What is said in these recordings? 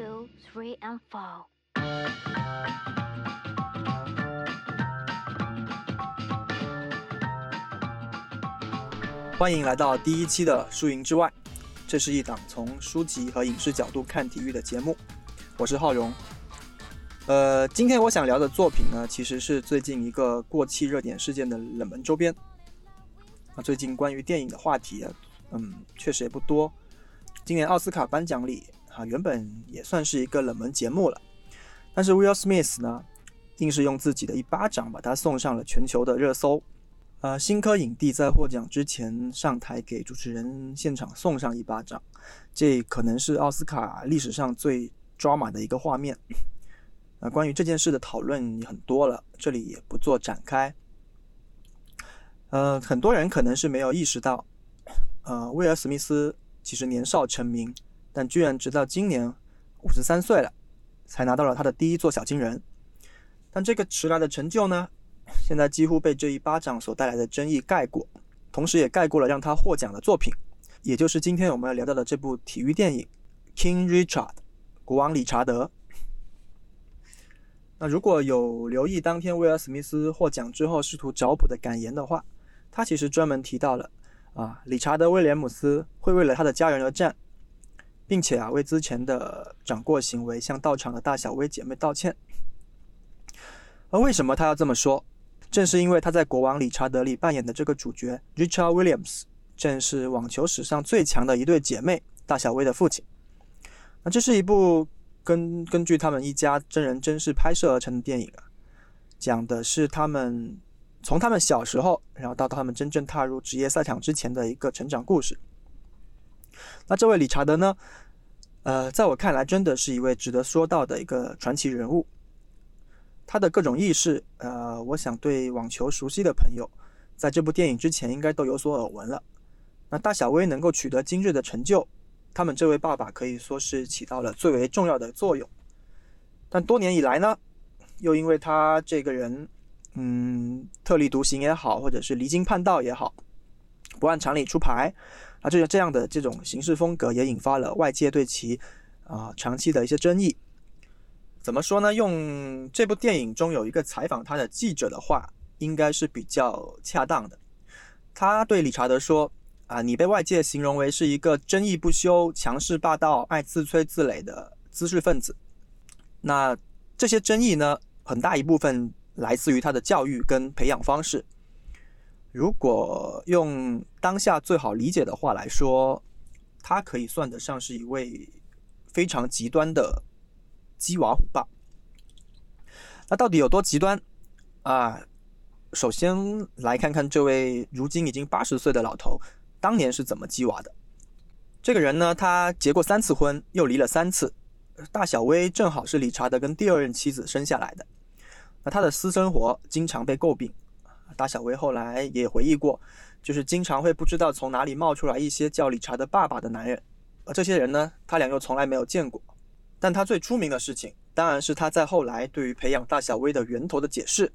two, three, and four. 欢迎来到第一期的《输赢之外》，这是一档从书籍和影视角度看体育的节目。我是浩荣。呃，今天我想聊的作品呢，其实是最近一个过气热点事件的冷门周边。啊，最近关于电影的话题，嗯，确实也不多。今年奥斯卡颁奖礼啊，原本也算是一个冷门节目了，但是 Will Smith 呢，硬是用自己的一巴掌把他送上了全球的热搜。呃，新科影帝在获奖之前上台给主持人现场送上一巴掌，这可能是奥斯卡历史上最抓马的一个画面。那关于这件事的讨论也很多了，这里也不做展开。呃，很多人可能是没有意识到，呃，威尔史密斯其实年少成名，但居然直到今年五十三岁了，才拿到了他的第一座小金人。但这个迟来的成就呢？现在几乎被这一巴掌所带来的争议盖过，同时也盖过了让他获奖的作品，也就是今天我们要聊到的这部体育电影《King Richard》国王理查德。那如果有留意当天威尔史密斯获奖之后试图找补的感言的话，他其实专门提到了啊，理查德威廉姆斯会为了他的家人而战，并且啊为之前的掌过行为向到场的大小威姐妹道歉。而为什么他要这么说？正是因为他在《国王理查德》里扮演的这个主角 Richard Williams，正是网球史上最强的一对姐妹大小威的父亲。那这是一部根根据他们一家真人真事拍摄而成的电影啊，讲的是他们从他们小时候，然后到他们真正踏入职业赛场之前的一个成长故事。那这位理查德呢？呃，在我看来，真的是一位值得说到的一个传奇人物。他的各种轶事，呃，我想对网球熟悉的朋友，在这部电影之前应该都有所耳闻了。那大小威能够取得今日的成就，他们这位爸爸可以说是起到了最为重要的作用。但多年以来呢，又因为他这个人，嗯，特立独行也好，或者是离经叛道也好，不按常理出牌，啊，这这样的这种行事风格，也引发了外界对其啊长期的一些争议。怎么说呢？用这部电影中有一个采访他的记者的话，应该是比较恰当的。他对理查德说：“啊，你被外界形容为是一个争议不休、强势霸道、爱自吹自擂的知识分子。那这些争议呢，很大一部分来自于他的教育跟培养方式。如果用当下最好理解的话来说，他可以算得上是一位非常极端的。”鸡娃虎爸，那到底有多极端啊？首先来看看这位如今已经八十岁的老头，当年是怎么鸡娃的。这个人呢，他结过三次婚，又离了三次。大小薇正好是理查德跟第二任妻子生下来的。那他的私生活经常被诟病。大小薇后来也回忆过，就是经常会不知道从哪里冒出来一些叫理查德爸爸的男人，而这些人呢，他俩又从来没有见过。但他最出名的事情，当然是他在后来对于培养大小威的源头的解释。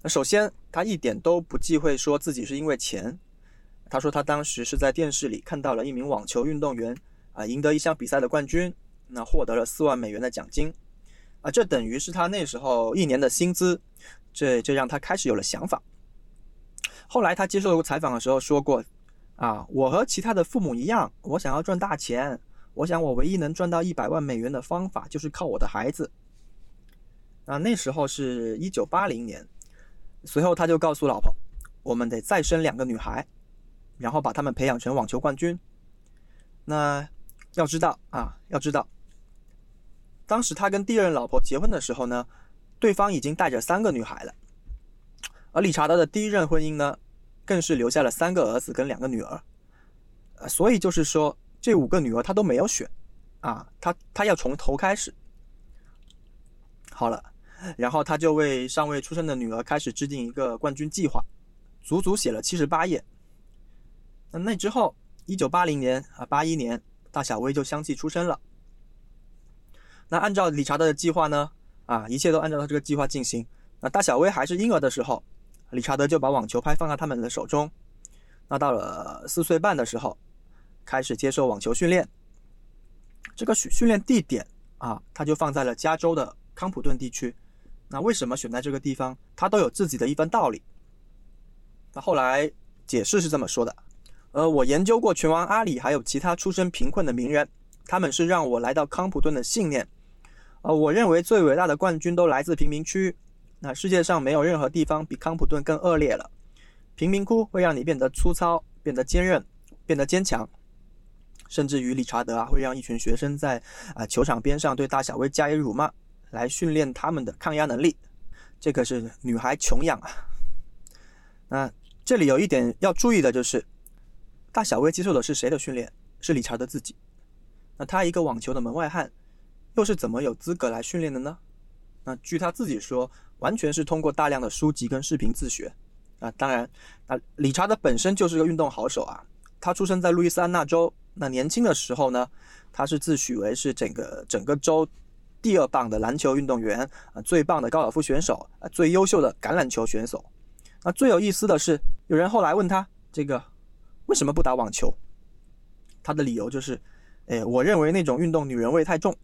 那首先，他一点都不忌讳说自己是因为钱。他说他当时是在电视里看到了一名网球运动员啊赢得一项比赛的冠军，那获得了四万美元的奖金，啊，这等于是他那时候一年的薪资。这这让他开始有了想法。后来他接受采访的时候说过，啊，我和其他的父母一样，我想要赚大钱。我想，我唯一能赚到一百万美元的方法就是靠我的孩子。啊，那时候是一九八零年。随后，他就告诉老婆：“我们得再生两个女孩，然后把她们培养成网球冠军。”那要知道啊，要知道，当时他跟第二任老婆结婚的时候呢，对方已经带着三个女孩了。而理查德的第一任婚姻呢，更是留下了三个儿子跟两个女儿。呃，所以就是说。这五个女儿他都没有选，啊，他他要从头开始。好了，然后他就为尚未出生的女儿开始制定一个冠军计划，足足写了七十八页。那那之后，一九八零年啊，八一年，大小薇就相继出生了。那按照理查德的计划呢，啊，一切都按照他这个计划进行。那大小薇还是婴儿的时候，理查德就把网球拍放在他们的手中。那到了四岁半的时候。开始接受网球训练，这个训训练地点啊啊，他就放在了加州的康普顿地区。那为什么选在这个地方？他都有自己的一番道理。那后来解释是这么说的：，呃，我研究过拳王阿里，还有其他出身贫困的名人，他们是让我来到康普顿的信念。呃，我认为最伟大的冠军都来自贫民区。那世界上没有任何地方比康普顿更恶劣了。贫民窟会让你变得粗糙，变得坚韧，变得坚强。甚至于理查德啊，会让一群学生在啊球场边上对大小威加以辱骂。来训练他们的抗压能力，这可是女孩穷养啊。那这里有一点要注意的就是，大小威接受的是谁的训练？是理查德自己。那他一个网球的门外汉，又是怎么有资格来训练的呢？那据他自己说，完全是通过大量的书籍跟视频自学。啊，当然，啊，理查德本身就是个运动好手啊。他出生在路易斯安那州，那年轻的时候呢，他是自诩为是整个整个州。第二棒的篮球运动员啊，最棒的高尔夫选手啊，最优秀的橄榄球选手。那最有意思的是，有人后来问他这个为什么不打网球？他的理由就是，哎，我认为那种运动女人味太重。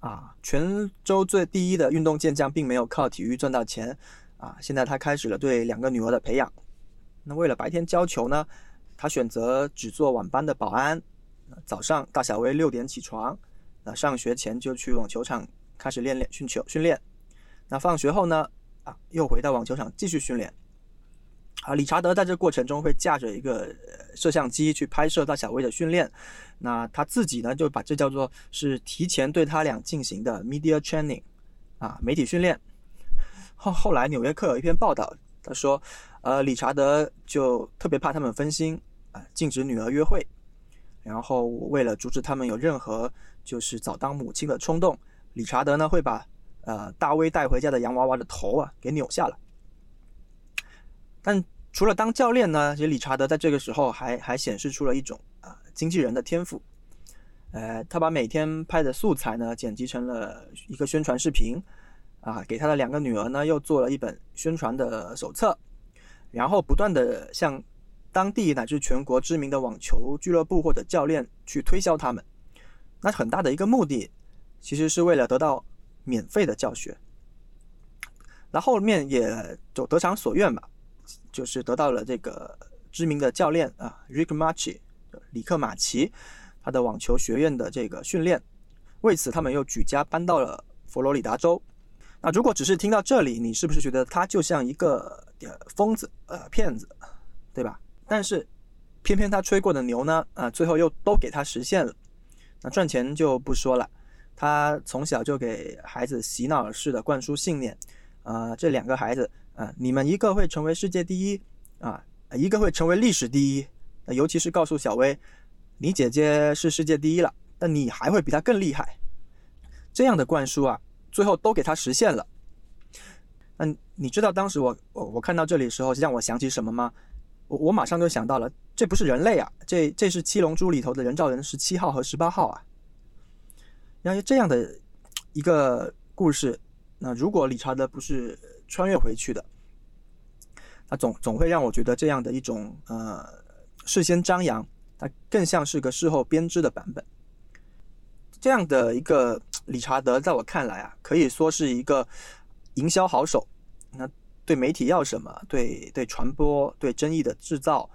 啊，泉州最第一的运动健将并没有靠体育赚到钱啊。现在他开始了对两个女儿的培养。那为了白天教球呢，他选择只做晚班的保安。早上大小薇六点起床。那上学前就去网球场开始练练训球训练，那放学后呢，啊，又回到网球场继续训练。啊，理查德在这过程中会架着一个摄像机去拍摄大小威的训练，那他自己呢就把这叫做是提前对他俩进行的 media training，啊，媒体训练。后后来纽约客有一篇报道，他说，呃，理查德就特别怕他们分心，啊，禁止女儿约会，然后为了阻止他们有任何。就是早当母亲的冲动，理查德呢会把呃大威带回家的洋娃娃的头啊给扭下来。但除了当教练呢，其实理查德在这个时候还还显示出了一种啊经纪人的天赋。呃，他把每天拍的素材呢剪辑成了一个宣传视频，啊，给他的两个女儿呢又做了一本宣传的手册，然后不断的向当地乃至全国知名的网球俱乐部或者教练去推销他们。那很大的一个目的，其实是为了得到免费的教学。那后面也就得偿所愿吧，就是得到了这个知名的教练啊，Rick Machi，里克马奇，他的网球学院的这个训练。为此，他们又举家搬到了佛罗里达州。那如果只是听到这里，你是不是觉得他就像一个疯子、呃骗子，对吧？但是偏偏他吹过的牛呢，啊，最后又都给他实现了。那赚钱就不说了，他从小就给孩子洗脑式的灌输信念，啊，这两个孩子啊，你们一个会成为世界第一啊，一个会成为历史第一，那尤其是告诉小薇，你姐姐是世界第一了，那你还会比她更厉害，这样的灌输啊，最后都给他实现了。嗯，你知道当时我我我看到这里的时候，让我想起什么吗？我我马上就想到了，这不是人类啊，这这是七龙珠里头的人造人十七号和十八号啊。然后这样的一个故事，那如果理查德不是穿越回去的，那总总会让我觉得这样的一种呃事先张扬，它更像是个事后编织的版本。这样的一个理查德，在我看来啊，可以说是一个营销好手。那。对媒体要什么，对对传播，对争议的制造，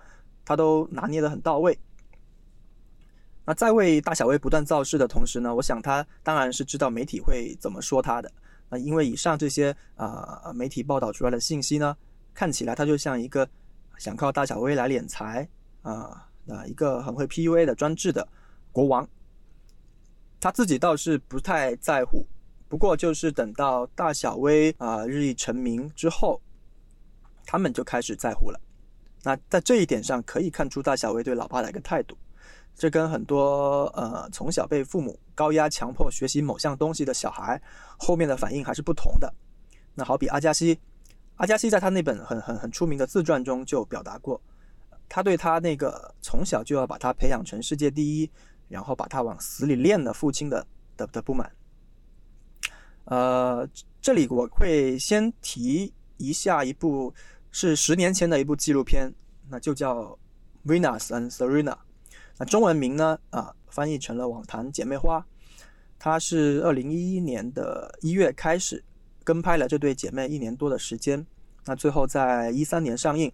他都拿捏得很到位。那在为大小威不断造势的同时呢，我想他当然是知道媒体会怎么说他的。那因为以上这些啊媒体报道出来的信息呢，看起来他就像一个想靠大小威来敛财啊，那一个很会 PUA 的专制的国王。他自己倒是不太在乎，不过就是等到大小威啊日益成名之后。他们就开始在乎了。那在这一点上，可以看出大小薇对老爸的一个态度。这跟很多呃从小被父母高压强迫学习某项东西的小孩，后面的反应还是不同的。那好比阿加西，阿加西在他那本很很很出名的自传中就表达过，他对他那个从小就要把他培养成世界第一，然后把他往死里练的父亲的的的不满。呃，这里我会先提一下一部。是十年前的一部纪录片，那就叫《Venus and Serena》，那中文名呢啊翻译成了《网坛姐妹花》。他是二零一一年的一月开始跟拍了这对姐妹一年多的时间，那最后在一三年上映。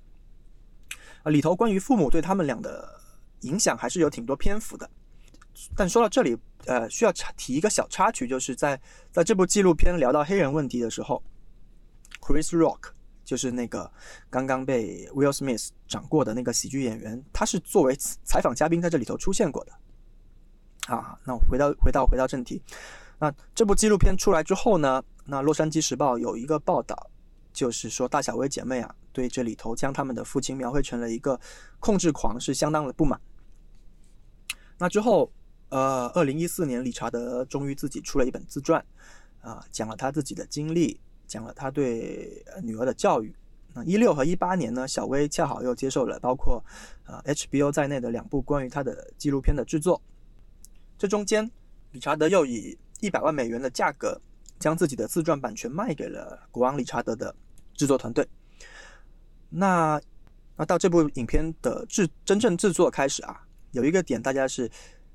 啊，里头关于父母对他们俩的影响还是有挺多篇幅的。但说到这里，呃，需要插提一个小插曲，就是在在这部纪录片聊到黑人问题的时候，Chris Rock 就是那个刚刚被 Will Smith 掌过的那个喜剧演员，他是作为采访嘉宾在这里头出现过的。啊，那回到回到回到正题，那这部纪录片出来之后呢，那《洛杉矶时报》有一个报道，就是说大小薇姐妹啊，对这里头将他们的父亲描绘成了一个控制狂，是相当的不满。那之后。呃，二零一四年，理查德终于自己出了一本自传，啊，讲了他自己的经历，讲了他对女儿的教育。那一六和一八年呢，小薇恰好又接受了包括呃 HBO 在内的两部关于他的纪录片的制作。这中间，理查德又以一百万美元的价格将自己的自传版权卖给了国王理查德的制作团队。那那到这部影片的制真正制作开始啊，有一个点大家是。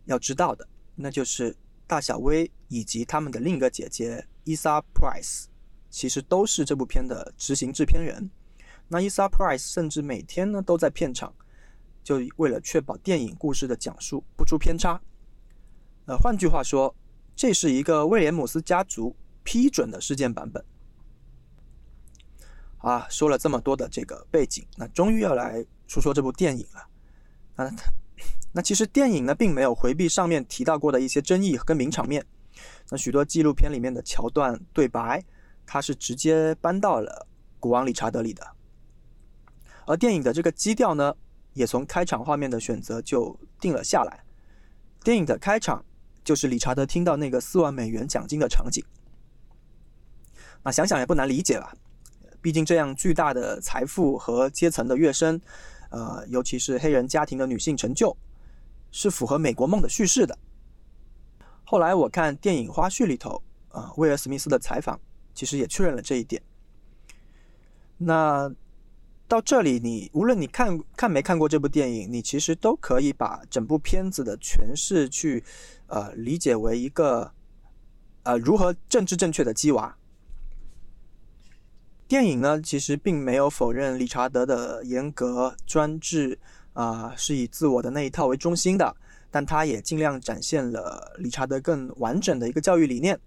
要知道的，那就是大小薇以及他们的另一个姐姐伊莎· Price，其实都是这部片的执行制片人。那 Isa Price 甚至每天呢都在片场，就为了确保电影故事的讲述不出偏差。呃，换句话说，这是一个威廉姆斯家族批准的事件版本。啊，说了这么多的这个背景，那终于要来说说这部电影了。啊。那其实电影呢，并没有回避上面提到过的一些争议跟名场面。那许多纪录片里面的桥段对白，他是直接搬到了国王理查德里的。而电影的这个基调呢，也从开场画面的选择就定了下来。电影的开场就是理查德听到那个四万美元奖金的场景。那想想也不难理解吧，毕竟这样巨大的财富和阶层的跃升，呃，尤其是黑人家庭的女性成就。是符合美国梦的叙事的。后来我看电影花絮里头，啊，威尔·史密斯的采访其实也确认了这一点。那到这里，你无论你看看没看过这部电影，你其实都可以把整部片子的诠释去，呃，理解为一个，呃，如何政治正确的鸡娃。电影呢，其实并没有否认理查德的严格专制。啊，是以自我的那一套为中心的，但他也尽量展现了理查德更完整的一个教育理念。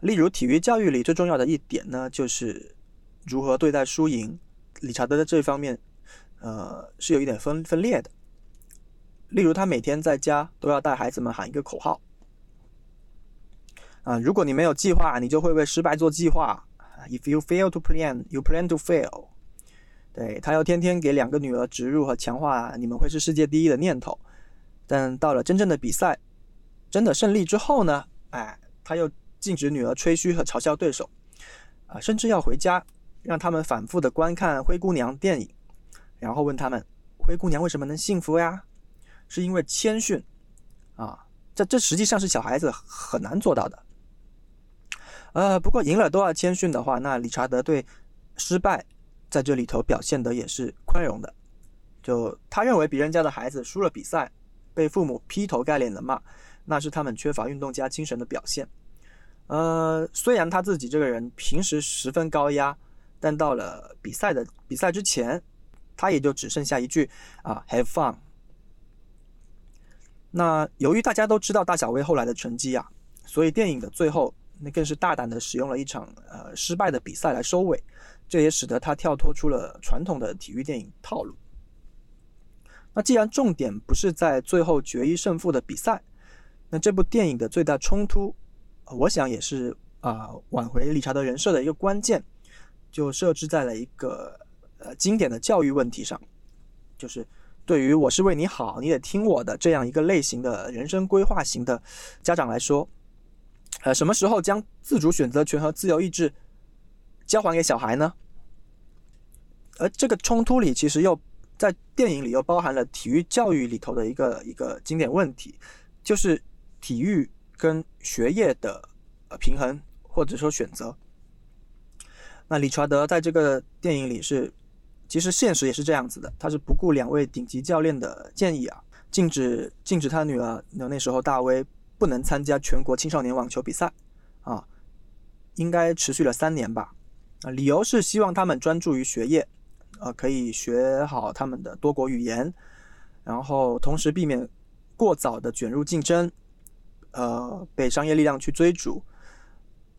例如，体育教育里最重要的一点呢，就是如何对待输赢。理查德在这方面，呃，是有一点分分裂的。例如，他每天在家都要带孩子们喊一个口号：啊，如果你没有计划，你就会为失败做计划。If you fail to plan, you plan to fail. 对他要天天给两个女儿植入和强化你们会是世界第一的念头，但到了真正的比赛，真的胜利之后呢？哎，他又禁止女儿吹嘘和嘲笑对手，啊，甚至要回家让他们反复的观看《灰姑娘》电影，然后问他们：灰姑娘为什么能幸福呀？是因为谦逊啊？这这实际上是小孩子很难做到的。呃，不过赢了都要谦逊的话，那理查德对失败。在这里头表现的也是宽容的，就他认为别人家的孩子输了比赛，被父母劈头盖脸的骂，那是他们缺乏运动家精神的表现。呃，虽然他自己这个人平时十分高压，但到了比赛的比赛之前，他也就只剩下一句啊，have fun。那由于大家都知道大小薇后来的成绩啊，所以电影的最后那更是大胆的使用了一场呃失败的比赛来收尾。这也使得他跳脱出了传统的体育电影套路。那既然重点不是在最后决一胜负的比赛，那这部电影的最大冲突，我想也是啊挽回理查德人设的一个关键，就设置在了一个呃经典的教育问题上，就是对于我是为你好，你得听我的这样一个类型的人生规划型的家长来说，呃，什么时候将自主选择权和自由意志？交还给小孩呢？而这个冲突里，其实又在电影里又包含了体育教育里头的一个一个经典问题，就是体育跟学业的呃平衡或者说选择。那理查德在这个电影里是，其实现实也是这样子的，他是不顾两位顶级教练的建议啊，禁止禁止他女儿，那那时候大威不能参加全国青少年网球比赛，啊，应该持续了三年吧，啊，理由是希望他们专注于学业，呃，可以学好他们的多国语言，然后同时避免过早的卷入竞争，呃，被商业力量去追逐，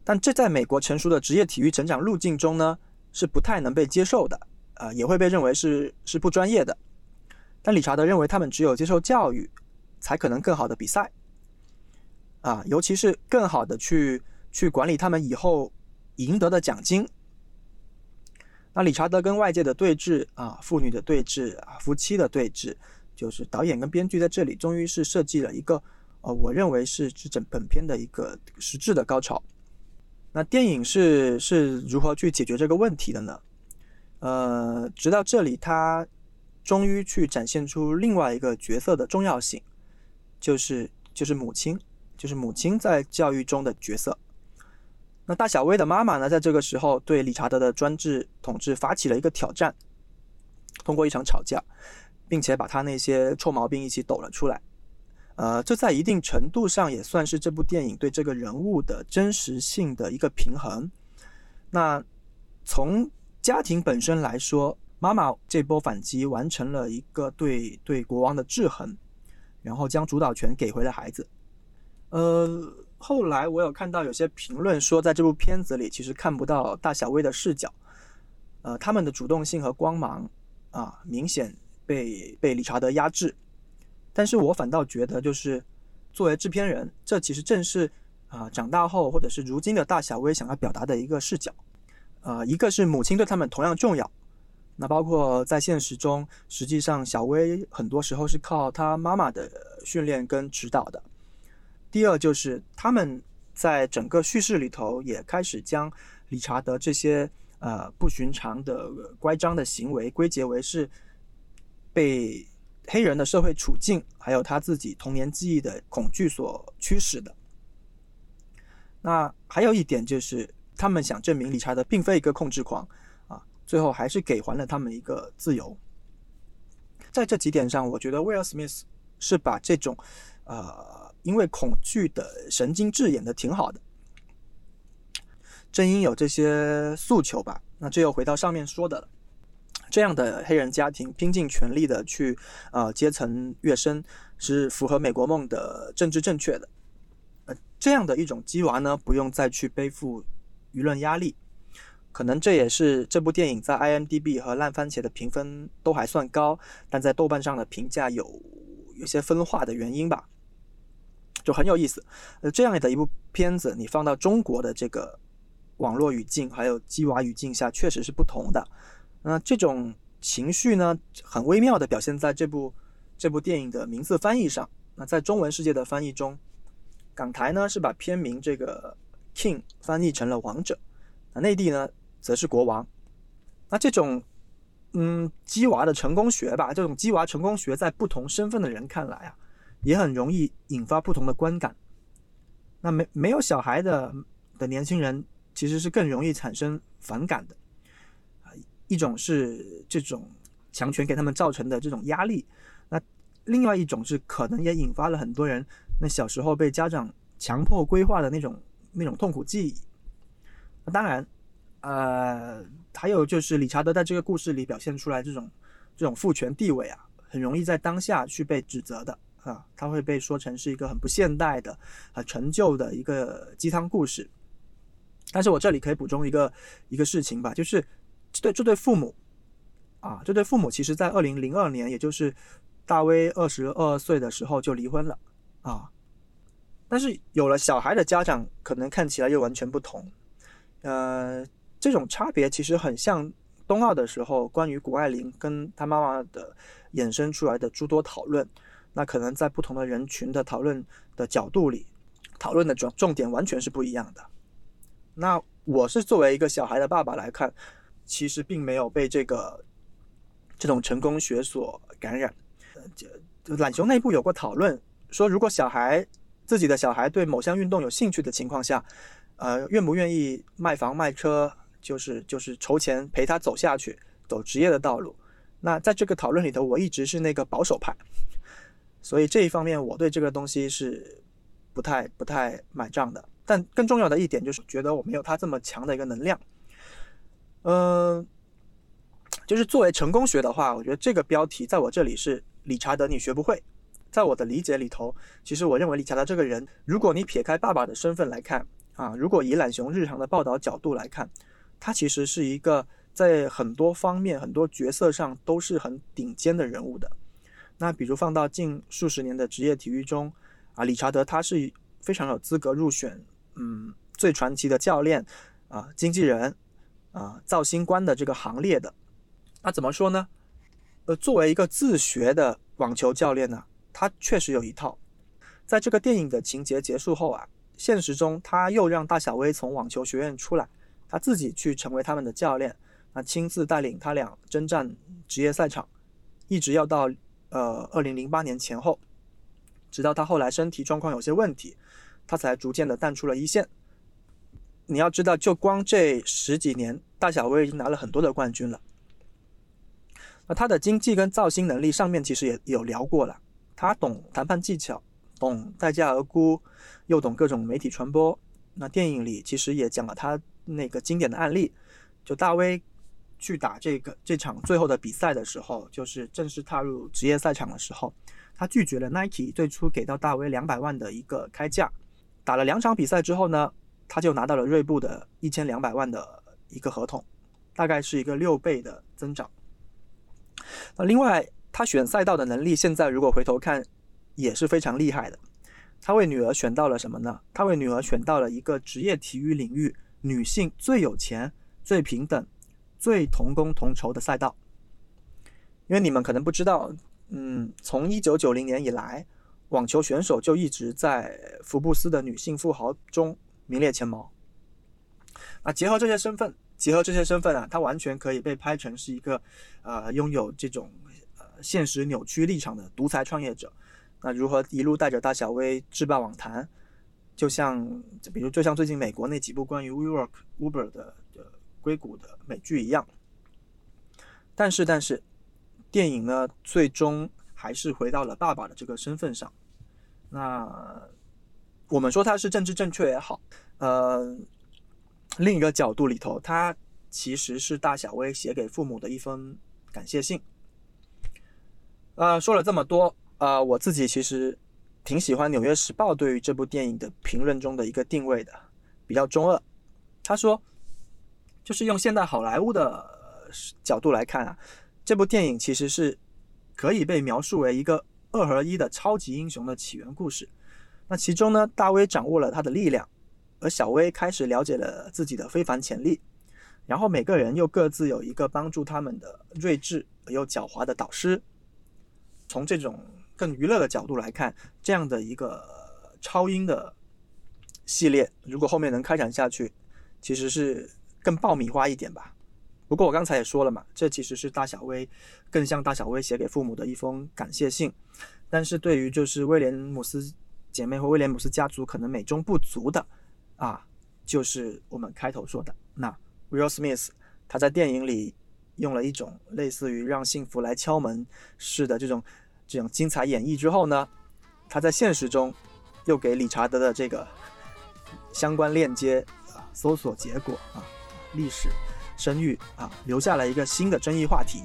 但这在美国成熟的职业体育成长路径中呢，是不太能被接受的，呃，也会被认为是是不专业的，但理查德认为他们只有接受教育。才可能更好的比赛，啊，尤其是更好的去去管理他们以后赢得的奖金。那理查德跟外界的对峙啊，父女的对峙啊，夫妻的对峙，就是导演跟编剧在这里终于是设计了一个，呃，我认为是这整本片的一个实质的高潮。那电影是是如何去解决这个问题的呢？呃，直到这里，他终于去展现出另外一个角色的重要性。就是就是母亲，就是母亲在教育中的角色。那大小薇的妈妈呢，在这个时候对理查德的专制统治发起了一个挑战，通过一场吵架，并且把他那些臭毛病一起抖了出来。呃，这在一定程度上也算是这部电影对这个人物的真实性的一个平衡。那从家庭本身来说，妈妈这波反击完成了一个对对国王的制衡。然后将主导权给回了孩子。呃，后来我有看到有些评论说，在这部片子里其实看不到大小薇的视角，呃，他们的主动性和光芒啊，明显被被理查德压制。但是我反倒觉得，就是作为制片人，这其实正是啊，长大后或者是如今的大小薇想要表达的一个视角。呃，一个是母亲对他们同样重要。那包括在现实中，实际上小薇很多时候是靠她妈妈的训练跟指导的。第二就是他们在整个叙事里头也开始将理查德这些呃不寻常的乖张的行为归结为是被黑人的社会处境还有他自己童年记忆的恐惧所驱使的。那还有一点就是他们想证明理查德并非一个控制狂。啊最后还是给还了他们一个自由。在这几点上，我觉得威尔·史密斯是把这种，呃，因为恐惧的神经质演的挺好的。正因有这些诉求吧，那这又回到上面说的了。这样的黑人家庭拼尽全力的去，呃，阶层跃升，是符合美国梦的政治正确的。呃，这样的一种鸡娃呢，不用再去背负舆论压力。可能这也是这部电影在 IMDB 和烂番茄的评分都还算高，但在豆瓣上的评价有有些分化的原因吧，就很有意思。呃，这样的一部片子，你放到中国的这个网络语境还有鸡娃语境下，确实是不同的。那这种情绪呢，很微妙的表现在这部这部电影的名字翻译上。那在中文世界的翻译中，港台呢是把片名这个 King 翻译成了王者，那内地呢？则是国王。那这种，嗯，鸡娃的成功学吧，这种鸡娃成功学，在不同身份的人看来啊，也很容易引发不同的观感。那没没有小孩的的年轻人，其实是更容易产生反感的。一种是这种强权给他们造成的这种压力，那另外一种是可能也引发了很多人那小时候被家长强迫规划的那种那种痛苦记忆。那当然。呃，还有就是理查德在这个故事里表现出来这种这种父权地位啊，很容易在当下去被指责的啊，他会被说成是一个很不现代的、很陈旧的一个鸡汤故事。但是我这里可以补充一个一个事情吧，就是对这对父母啊，这对父母其实在二零零二年，也就是大威二十二岁的时候就离婚了啊，但是有了小孩的家长可能看起来又完全不同，呃。这种差别其实很像冬奥的时候，关于谷爱凌跟她妈妈的衍生出来的诸多讨论。那可能在不同的人群的讨论的角度里，讨论的重重点完全是不一样的。那我是作为一个小孩的爸爸来看，其实并没有被这个这种成功学所感染。呃，懒熊内部有过讨论，说如果小孩自己的小孩对某项运动有兴趣的情况下，呃，愿不愿意卖房卖车？就是就是筹钱陪他走下去，走职业的道路。那在这个讨论里头，我一直是那个保守派，所以这一方面我对这个东西是不太不太买账的。但更重要的一点就是觉得我没有他这么强的一个能量。嗯，就是作为成功学的话，我觉得这个标题在我这里是理查德，你学不会。在我的理解里头，其实我认为理查德这个人，如果你撇开爸爸的身份来看啊，如果以懒熊日常的报道角度来看，他其实是一个在很多方面、很多角色上都是很顶尖的人物的。那比如放到近数十年的职业体育中啊，理查德他是非常有资格入选，嗯，最传奇的教练啊，经纪人啊，造星官的这个行列的。那怎么说呢？呃，作为一个自学的网球教练呢？他确实有一套，在这个电影的情节结束后啊，现实中他又让大小威从网球学院出来，他自己去成为他们的教练，那亲自带领他俩征战职业赛场，一直要到呃二零零八年前后，直到他后来身体状况有些问题，他才逐渐的淡出了一线。你要知道，就光这十几年，大小威已经拿了很多的冠军了。那他的经济跟造星能力上面其实也有聊过了。他懂谈判技巧，懂待价而沽，又懂各种媒体传播。那电影里其实也讲了他那个经典的案例，就大威去打这个这场最后的比赛的时候，就是正式踏入职业赛场的时候，他拒绝了 Nike 最初给到大威两百万的一个开价。打了两场比赛之后呢，他就拿到了锐步的一千两百万的一个合同，大概是一个六倍的增长。那另外。他选赛道的能力，现在如果回头看，也是非常厉害的。他为女儿选到了什么呢？他为女儿选到了一个职业体育领域女性最有钱、最平等、最同工同酬的赛道。因为你们可能不知道，嗯，从一九九零年以来，网球选手就一直在福布斯的女性富豪中名列前茅。那结合这些身份，结合这些身份啊，他完全可以被拍成是一个，呃，拥有这种呃。现实扭曲立场的独裁创业者，那如何一路带着大小威制霸网坛？就像，比如就像最近美国那几部关于 WeWork、Uber 的的硅谷的美剧一样。但是，但是，电影呢，最终还是回到了爸爸的这个身份上。那我们说他是政治正确也好，呃，另一个角度里头，他其实是大小威写给父母的一封感谢信。呃，说了这么多，呃，我自己其实挺喜欢《纽约时报》对于这部电影的评论中的一个定位的，比较中二。他说，就是用现代好莱坞的角度来看啊，这部电影其实是可以被描述为一个二合一的超级英雄的起源故事。那其中呢，大威掌握了他的力量，而小威开始了解了自己的非凡潜力，然后每个人又各自有一个帮助他们的睿智而又狡猾的导师。从这种更娱乐的角度来看，这样的一个超英的系列，如果后面能开展下去，其实是更爆米花一点吧。不过我刚才也说了嘛，这其实是大小威更像大小威写给父母的一封感谢信。但是对于就是威廉姆斯姐妹和威廉姆斯家族可能美中不足的啊，就是我们开头说的，那 Will Smith 他在电影里。用了一种类似于让幸福来敲门式的这种这种精彩演绎之后呢，他在现实中又给理查德的这个相关链接啊搜索结果啊历史声誉啊留下了一个新的争议话题。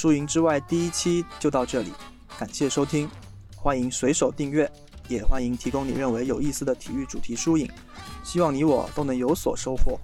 输赢之外第一期就到这里，感谢收听，欢迎随手订阅，也欢迎提供你认为有意思的体育主题输赢，希望你我都能有所收获。